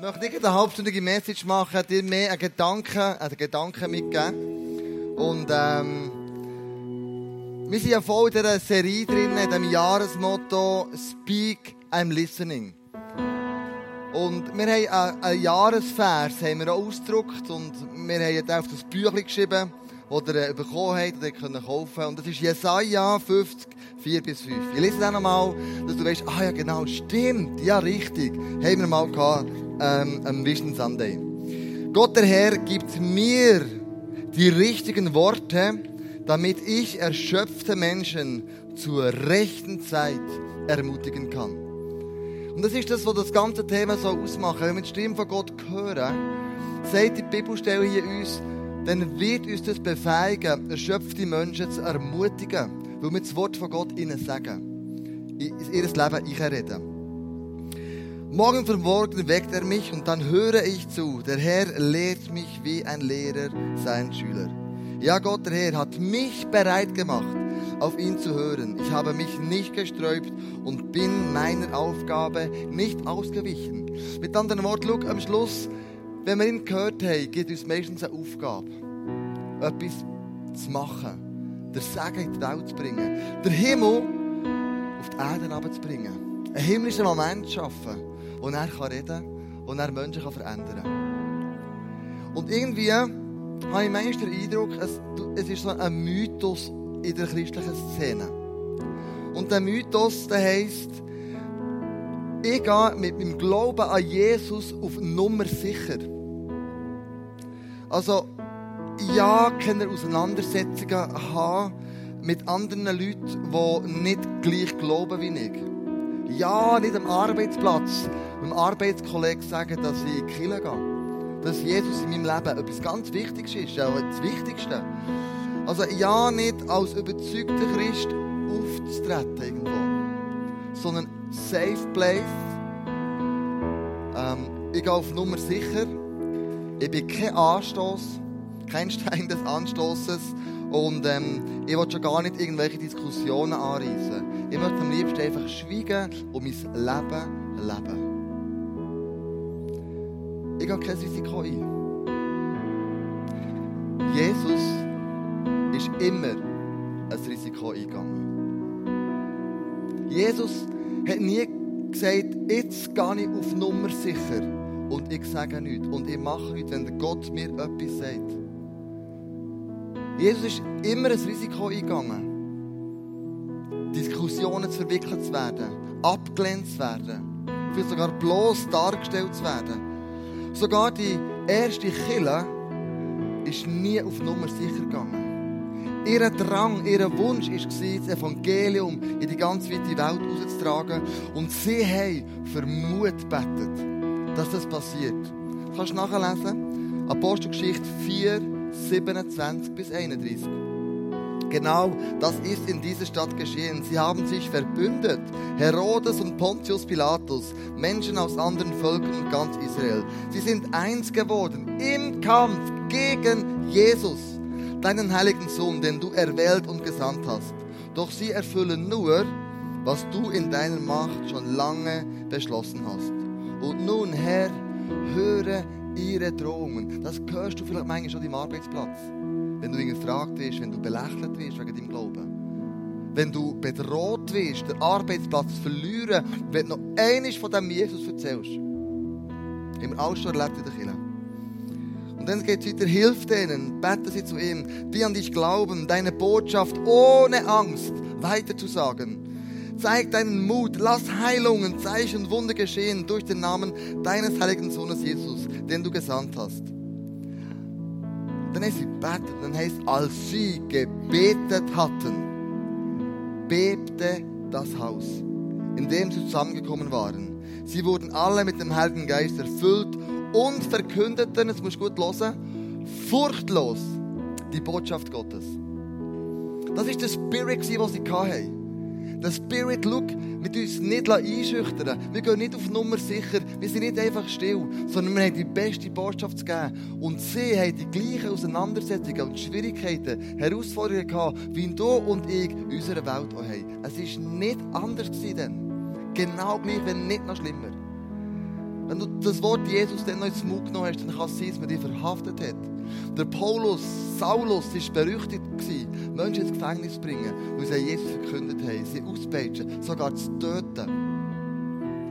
Ich möchte nicht eine halbstündige Message machen, dir mehr einen Gedanken, einen Gedanken mitgeben. Und ähm, wir sind ja voll in dieser Serie drin, in diesem Jahresmotto Speak, I'm Listening. Und wir haben einen Jahresvers haben wir auch ausgedruckt und wir haben auf das Büchlein geschrieben, das ihr äh, bekommen habt und ihr könnt kaufen. Und das ist Jesaja 50, 4 bis 5. Ich lese dann nochmal, dass du weißt, ah ja genau, stimmt, ja richtig, haben wir mal gehabt ähm, am Vision Sunday. Gott der Herr gibt mir die richtigen Worte, damit ich erschöpfte Menschen zur rechten Zeit ermutigen kann. Und das ist das, was das ganze Thema so ausmacht. Wenn wir die Stimme von Gott hören, sagt die Bibelstelle hier uns, dann wird uns das befähigen, erschöpfte Menschen zu ermutigen, weil wir das Wort von Gott ihnen sagen, in ihr Leben einreden. Morgen für morgen weckt er mich und dann höre ich zu. Der Herr lehrt mich wie ein Lehrer seinen Schüler. Ja, Gott, der Herr, hat mich bereit gemacht, auf ihn zu hören. Ich habe mich nicht gesträubt und bin meiner Aufgabe nicht ausgewichen. Mit anderen Worten, schau, am Schluss, wenn wir ihn gehört haben, gibt uns meistens eine Aufgabe, etwas zu machen, der Segen in die Welt zu bringen, den Himmel auf die Erde abzubringen, einen himmlischen Moment zu schaffen, wo er kann reden und er Menschen kann verändern kann. Und irgendwie habe ich manchmal den Eindruck, es, es ist so ein Mythos in der christlichen Szene. Und der Mythos, der heisst, ich gehe mit meinem Glauben an Jesus auf Nummer sicher. Also, ja, keine Auseinandersetzungen haben mit anderen Leuten, die nicht gleich glauben wie ich. Ja, nicht am Arbeitsplatz, meinem Arbeitskollegen sagen, dass ich in die Kirche gehe. Dass Jesus in meinem Leben etwas ganz Wichtiges ist, auch das Wichtigste. Also ja, nicht als überzeugter Christ aufzutreten irgendwo, sondern safe place. Ähm, ich gehe auf Nummer sicher. Ich bin kein Anstoß, kein Stein des Anstoßes und ähm, ich will schon gar nicht irgendwelche Diskussionen anreißen. Ich möchte am liebsten einfach schweigen und mein Leben leben. Ich gehe kein Risiko ein. Jesus ist immer ein Risiko eingegangen. Jesus hat nie gesagt, jetzt gehe ich auf Nummer sicher und ich sage nichts und ich mache nichts, wenn Gott mir etwas sagt. Jesus ist immer ein Risiko eingegangen. Diskussionen verwickelt zu werden, abgelehnt zu werden, vielleicht sogar bloß dargestellt zu werden. Sogar die erste Kille ist nie auf Nummer sicher gegangen. Ihr Drang, ihr Wunsch war, das Evangelium in die ganz weite Welt rauszutragen. Und sie haben für Mut gebetet, dass das passiert. Du kannst nachlesen. Apostelgeschichte 4, 27 bis 31. Genau das ist in dieser Stadt geschehen. Sie haben sich verbündet. Herodes und Pontius Pilatus, Menschen aus anderen Völkern und ganz Israel. Sie sind eins geworden im Kampf gegen Jesus, deinen heiligen Sohn, den du erwählt und gesandt hast. Doch sie erfüllen nur, was du in deiner Macht schon lange beschlossen hast. Und nun, Herr, höre ihre Drohungen. Das hörst du vielleicht manchmal schon im Arbeitsplatz. Wenn du gefragt wirst, wenn du belächelt wirst wegen deinem Glauben. Wenn du bedroht wirst, den Arbeitsplatz verlieren, wenn du noch eines von dem Jesus erzählst. Haben wir alles schon erlebt in der Kirche. Und dann geht es weiter, hilf denen, bete sie zu ihm, die an dich glauben, deine Botschaft ohne Angst weiterzusagen. Zeig deinen Mut, lass Heilungen, Zeichen und Wunder geschehen durch den Namen deines heiligen Sohnes Jesus, den du gesandt hast. Dann heißt sie betet, dann heißt, als sie gebetet hatten, bebte das Haus, in dem sie zusammengekommen waren. Sie wurden alle mit dem Heiligen Geist erfüllt und verkündeten, jetzt musst du gut hören, furchtlos die Botschaft Gottes. Das ist der Spirit, den sie hatten. Der Spirit, schau, mit uns nicht einschüchtern. Wir gehen nicht auf Nummer sicher. Wir sind nicht einfach still, sondern wir haben die beste Botschaft zu geben. Und sie haben die gleichen Auseinandersetzungen und Schwierigkeiten, Herausforderungen gehabt, wie du und ich in unserer Welt auch haben. Es war nicht anders gewesen. Genau gleich, wenn nicht noch schlimmer. Wenn du das Wort Jesus dann noch ins Mund genommen hast, dann kann es sein, dass man dich verhaftet hat. Der Paulus, Saulus, war berüchtigt. Gewesen, Menschen ins Gefängnis zu bringen, weil sie Jesus verkündet haben. Sie auspeitschen, sogar zu töten.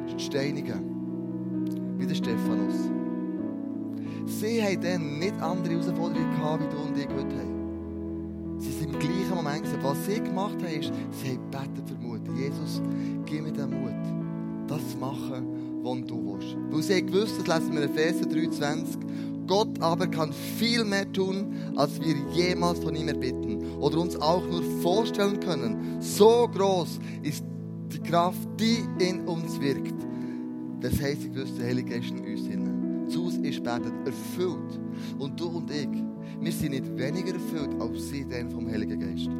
Zu steinigen. Wie der Stephanus. Sie haben dann nicht andere Herausforderungen gehabt, wie du und ich heute haben. Sie sind im gleichen Moment gewesen. Was sie gemacht haben, ist, sie haben gebetet für Mut. Jesus, gib mir den Mut, das zu machen, was du willst. Weil sie haben gewusst, das lesen wir in Epheser 23, Gott aber kann viel mehr tun, als wir jemals von ihm erbitten oder uns auch nur vorstellen können. So groß ist die Kraft, die in uns wirkt. Das ich wusste, der Heilige Geist in uns hinein. Zu uns ist betet, erfüllt. Und du und ich, wir sind nicht weniger erfüllt als sie denn vom Heiligen Geist.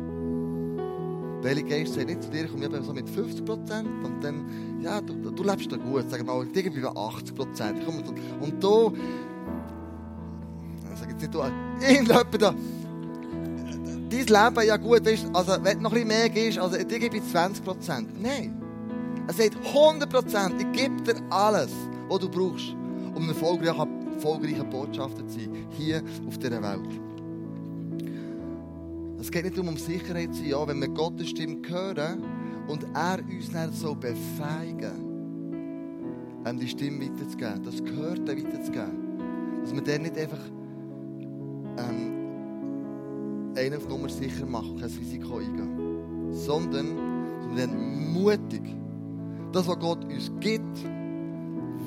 Der Heilige Geist sagt nicht zu dir, ich bin so mit 50 Prozent und dann, ja, du, du lebst da gut, sag mal, irgendwie bei 80 Prozent. Und du, jetzt du, irgendjemand da, dein Leben ja gut, weißt, also wenn du noch ein bisschen mehr gibst, also dir gebe ich 20 Prozent. Nein. Er sagt 100 Prozent, ich gebe dir alles, was du brauchst, um ein erfolgreicher, erfolgreicher Botschafter zu sein, hier auf dieser Welt. Es geht nicht um Sicherheit zu sein, ja, wenn wir Gottes Stimme hören und er uns dann so befeigen, ähm, die Stimme weiterzugeben, das Gehörte weiterzugeben. Dass wir dann nicht einfach ähm, einen auf Nummer sicher machen kein Risiko eingehen, sondern, sondern mutig das, was Gott uns gibt,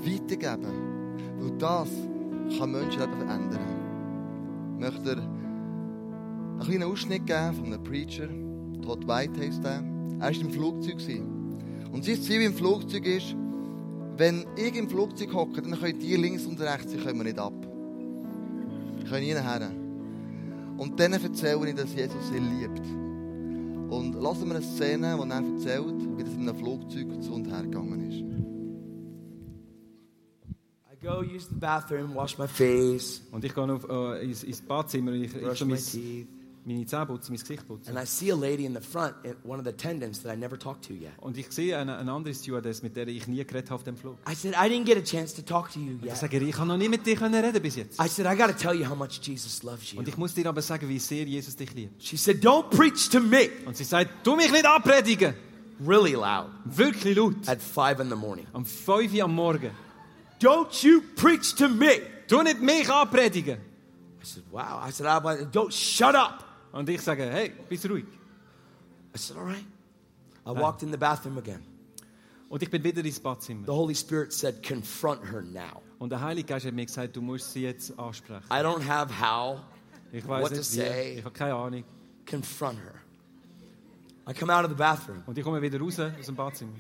weitergeben. Weil das kann Menschenleben verändern. Ich möchte einen kleinen Ausschnitt geben von einem Preacher. Todd White heisst er. Er war im Flugzeug. Und sein Ziel im Flugzeug ist, wenn ich im Flugzeug hocke, dann können die links und rechts, können wir nicht ab. Die können nie her. Und dann erzähle ich, dass Jesus sie liebt. Und lassen wir eine Szene, wo er erzählt, wie das in einem Flugzeug zu und her gegangen ist. I go use the bathroom, wash my face, Und ich gehe auf, äh, ins, ins Badzimmer und ich, ich brush my teeth, meine Zähne putzen, mein Gesicht putzen. and I see a lady in the front, one of the attendants that I never talked to yet. Und ich sehe eine, eine andere Stewardess, mit der ich nie geredet habe auf dem Flug. I said, I didn't get a chance to talk to you Ich yet. sage ich kann noch nie mit dir können reden bis jetzt. I said, I got to tell you how much Jesus loves you. Und ich muss dir aber sagen, wie sehr Jesus dich liebt. She said, Don't preach to me. Und sie sagt, tu mich nicht abpredigen. Really loud Wirklich laut. at five in the morning. Am 5 Uhr am Morgen. Don't you preach to me. Tu nicht mich abpredigen. I said, Wow. I said, I, Don't shut up. Und ich sage, hey, bist ruhig. I said, All right. I walked in the bathroom again. Und ich bin wieder ins Badzimmer. The Holy Spirit said, Confront her now. Und der Heilige Geist hat mir gesagt, du musst sie jetzt ansprechen. I don't have how. Ich weiß What to nicht say. Ich habe keine Ahnung. Confront her. I come out of the bathroom. Und ich komme wieder raus aus dem Badzimmer.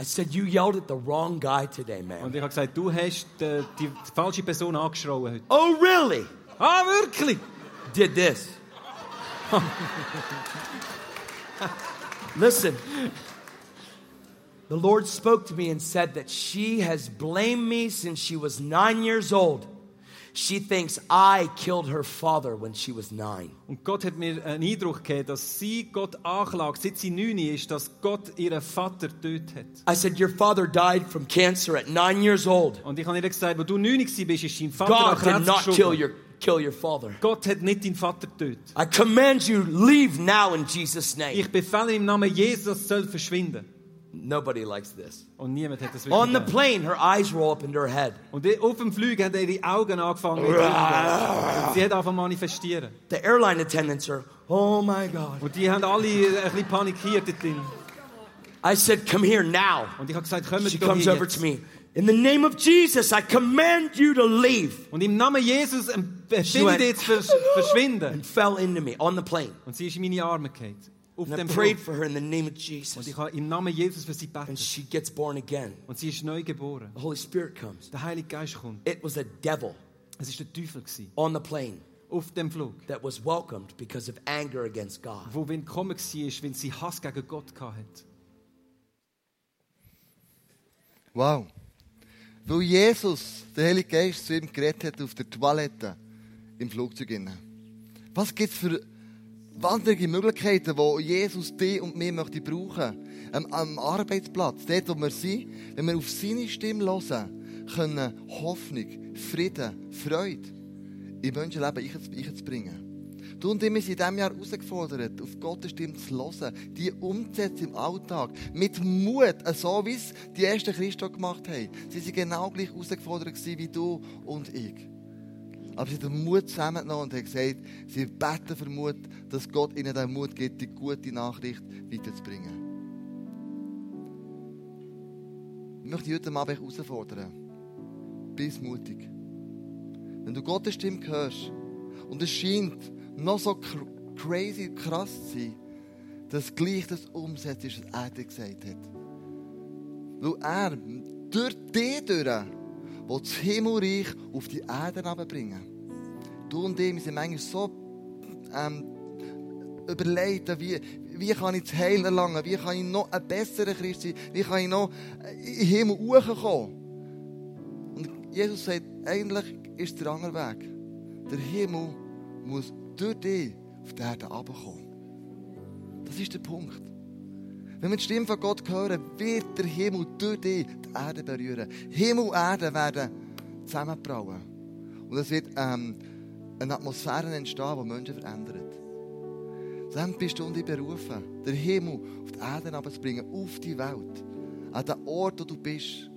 I said, You yelled at the wrong guy today, Und man. ich habe gesagt, du hast die, die, die falsche Person angeschrien heute. Oh, really? Ah, wirklich? Did this. Listen. The Lord spoke to me and said that she has blamed me since she was nine years old. She thinks I killed her father when she was nine. Und Gott hat mir einen Eindruck gegeben, dass sie Gott anklagt, seit sie neun ist, dass Gott ihren Vater getötet hat. I said, Your father died from cancer at nine years old. Und ich habe ihr gesagt, wo du neun warst, ist dein Vater an God did Krebs not kill your, kill your father. Gott hat nicht deinen Vater getötet. I command you, leave now in Jesus' name. Ich befehle im Namen Jesus, soll verschwinden. Nobody likes this. Und niemand hat das On the plane, her eyes roll up into her head. Und auf dem Flug haben er ihre Augen angefangen. mit. Sie hat angefangen manifestieren. The airline attendants are, oh my God. Und die haben alle ein bisschen panikiert dort drin. I said, come here now. Und ich habe gesagt, kommen She comes over jetzt. to me. In the name of Jesus, I command you to leave. Und im Namen Jesus She befehle dir versch- verschwinden. And fell into me on the plane. Und sie ist in meine Arme gefallen. Auf And I prayed for her in the name of Und Jesus. ich habe im Namen Jesus für sie And she gets born again. Und sie ist neu geboren. The Holy Spirit comes. Der Heilige Geist kommt. It was a devil Es war der Teufel gewesen, on the plane auf dem Flug, that was welcomed because of anger against God. wo wenn gekommen war, weil sie Hass gegen Gott hatte. Wow. Weil Jesus, der Heilige Geist, zu ihm geredet hat auf der Toilette im Flugzeug. Was gibt es für wahnsinnige Möglichkeiten, wo Jesus dich und mich möchte brauchen am, am Arbeitsplatz, dort wo wir sind, wenn wir auf seine Stimme hören, können Hoffnung, Frieden, Freude in Menschenleben einzubringen. Du und ich sind in diesem Jahr herausgefordert, auf Gottes Stimme zu hören, die umzusetzen im Alltag. Mit Mut, so wie es die ersten Christen gemacht haben. Sie waren genau gleich herausgefordert wie du und ich. Aber sie haben den Mut zusammengenommen und haben gesagt, sie beten für Mut, dass Gott ihnen den Mut gibt, die gute Nachricht weiterzubringen. Ich möchte dich heute Abend herausfordern. Bist mutig. Wenn du Gottes Stimme hörst und es scheint noch so crazy krass zu sein, dass gleich das umsetzt ist, was er dir gesagt hat. Weil er durch dich durch will das Himmelreich auf die Erde bringen. Du und ich, wir sind manchmal so ähm, überlegt, wie, wie kann ich das Heil erlangen, wie kann ich noch ein besserer Christ sein, wie kann ich noch in den Himmel hochkommen. Und Jesus sagt, eigentlich ist der andere Weg. Der Himmel muss durch dich auf die Erde herabkommen. Das ist der Punkt. Wenn wir die Stimme von Gott hören, wird der Himmel durch dich die Erde berühren. Himmel und Erde werden zusammenbrauen. Und es wird ähm, eine Atmosphäre entstehen, die Menschen verändert. Dann bist du und ich berufen, den Himmel auf die Erde herabzubringen, auf die Welt. An den Ort, wo du bist.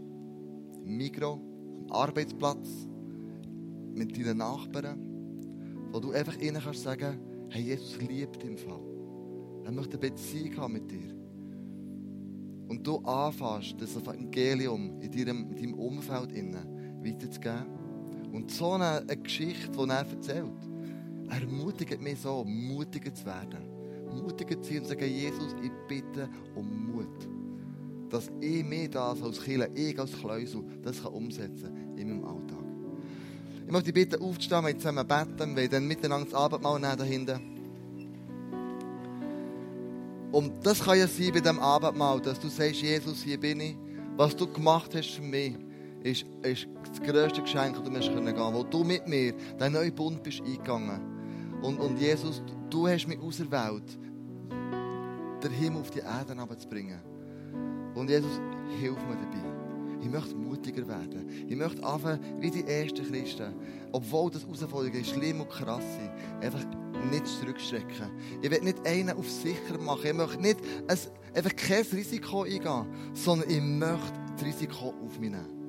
Im Mikro, am Arbeitsplatz, mit deinen Nachbarn wo du einfach ihnen kannst sagen, hey, Jesus liebt im Fall. Er möchte eine Beziehung haben mit dir. Und du anfängst, das Evangelium in deinem, in deinem Umfeld innen weiterzugeben. Und so eine, eine Geschichte, die er erzählt, ermutigt mich so, mutiger zu werden. Mutiger zu sein und zu sagen, Jesus, ich bitte um Mut. Dass ich mir das als Killer, ich als Kleusel, das kann umsetzen in meinem Alltag. Ich möchte dich bitten, aufzustehen, wir zusammen beten, wir dann miteinander das Abendmahl nehmen da. Und das kann ja sein bei diesem Abendmahl, dass du sagst, Jesus, hier bin ich. Was du gemacht hast für mich, ist, ist das grösste Geschenk, das du mir gehen kannst. Wo du mit mir den neuen Bund bist eingegangen. Und, und Jesus, du hast mich auserwählt, den Himmel auf die Erde zu bringen. Und Jesus, hilf mir dabei. Ich möchte mutiger werden. Ich möchte anfangen wie die ersten Christen. Obwohl das Herausforderungen schlimm und krass sind. Einfach nicht zurückschrecken. Ich will nicht einen auf sicher machen. Ich möchte nicht ein, einfach kein Risiko eingehen, sondern ich möchte das Risiko auf mich nehmen.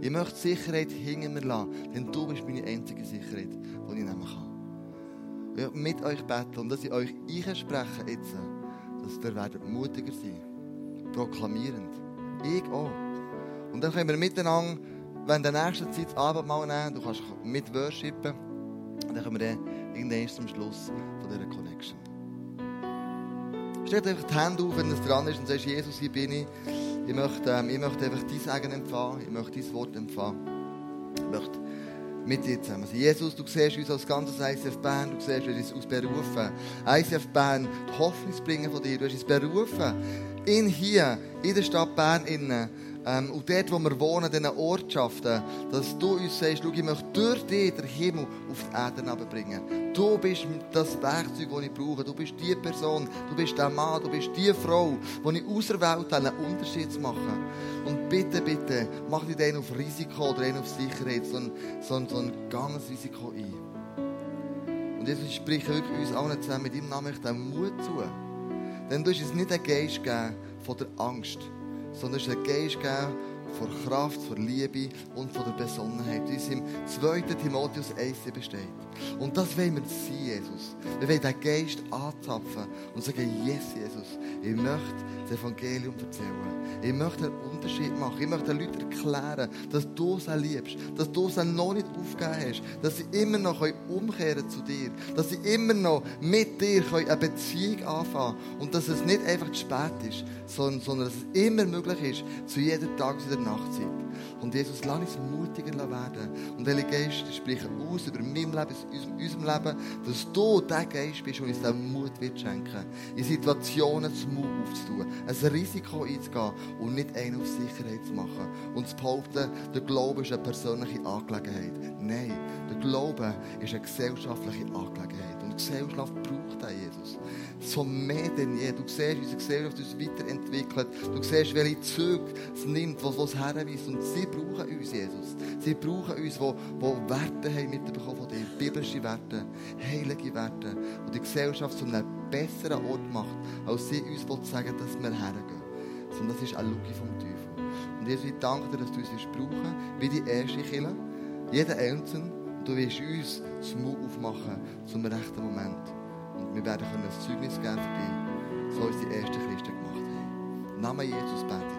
Ich möchte Sicherheit hinter mir lassen, denn du bist meine einzige Sicherheit, die ich nehmen kann. Ich will mit euch beten und dass ich euch einspreche jetzt, dass ihr mutiger sein. Proklamierend. Ich auch. Und dann können wir miteinander, wenn der nächste Zeit das Abendmahl nehmen, du kannst mit worshipen, und dann können wir dann irgendwann zum Schluss von dieser Connection. Stellt einfach die Hände auf, wenn es dran ist und sagst, Jesus, hier bin ich. Ich möchte, ähm, ich möchte einfach dein Segen empfangen. Ich möchte dein Wort empfangen. Ich möchte mit dir zusammen sein. Jesus, du siehst uns als ganzes ICF Bern, du siehst uns als berufen. ICF Bern, die Hoffnung bringen von dir. Du hast uns berufen, in hier, in der Stadt Bern innen, ähm, und dort, wo wir wohnen, in diesen Ortschaften, dass du uns sagst, schau, ich möchte durch dich den Himmel auf die Erde bringen. Du bist das Werkzeug, das ich brauche. Du bist die Person, du bist der Mann, du bist die Frau, die ich auserwählt habe, einen Unterschied zu machen. Und bitte, bitte, mach nicht einen auf Risiko oder einen auf Sicherheit, sondern, sondern so ein ganzes Risiko ein. Und Jesus, ich spreche wirklich uns allen zusammen mit deinem Namen den Mut zu. Denn du hast uns nicht einen Geist gegeben von der Angst, sondern es ist ein Von Kraft, von Liebe und von der Besonnenheit, wie es im 2. Timotheus 1 besteht. Und das wollen wir sein, Jesus. Wir wollen den Geist anzapfen und sagen, yes, Jesus, ich möchte das Evangelium erzählen. Ich möchte einen Unterschied machen. Ich möchte den Leuten erklären, dass du sie liebst, dass du sie noch nicht aufgegeben hast, dass sie immer noch umkehren zu dir, dass sie immer noch mit dir eine Beziehung anfangen können und dass es nicht einfach zu spät ist, sondern, sondern dass es immer möglich ist, zu jeder Tages- oder Nachtzeit. Und Jesus, lass uns mutiger werden. Und Heilige Geist, sprich aus über mein Leben, in unserem Leben, dass du der Geist bist und uns den Mut wird schenken, in Situationen zum Mut aufzutun, ein Risiko einzugehen und nicht einen auf Sicherheit zu machen. Und zu behaupten, der Glaube ist eine persönliche Angelegenheit. Nein, der Glaube ist eine gesellschaftliche Angelegenheit. Und die Gesellschaft braucht den Jesus. So mehr denn je. Du siehst, unsere Gesellschaft uns weiterentwickelt. Du siehst, welche Züge es nimmt, was es herweist. Und sie brauchen uns, Jesus. Sie brauchen uns, die, die Werte haben mitbekommen von dir. Biblische Werte, heilige Werte. Und die Gesellschaft zu einem besseren Ort macht, als sie uns sagen dass wir hergehen. Sondern das ist eine Lüge vom Teufel. Und Jesus, ich danke dir, dass du uns brauchen wie die erste Kille. Jeder Einzelne. Und du wirst uns das Mut aufmachen zum rechten Moment. Wir werden ein Zeugnis geben für so uns die ersten Christen gemacht haben. Im Namen Jesus bete.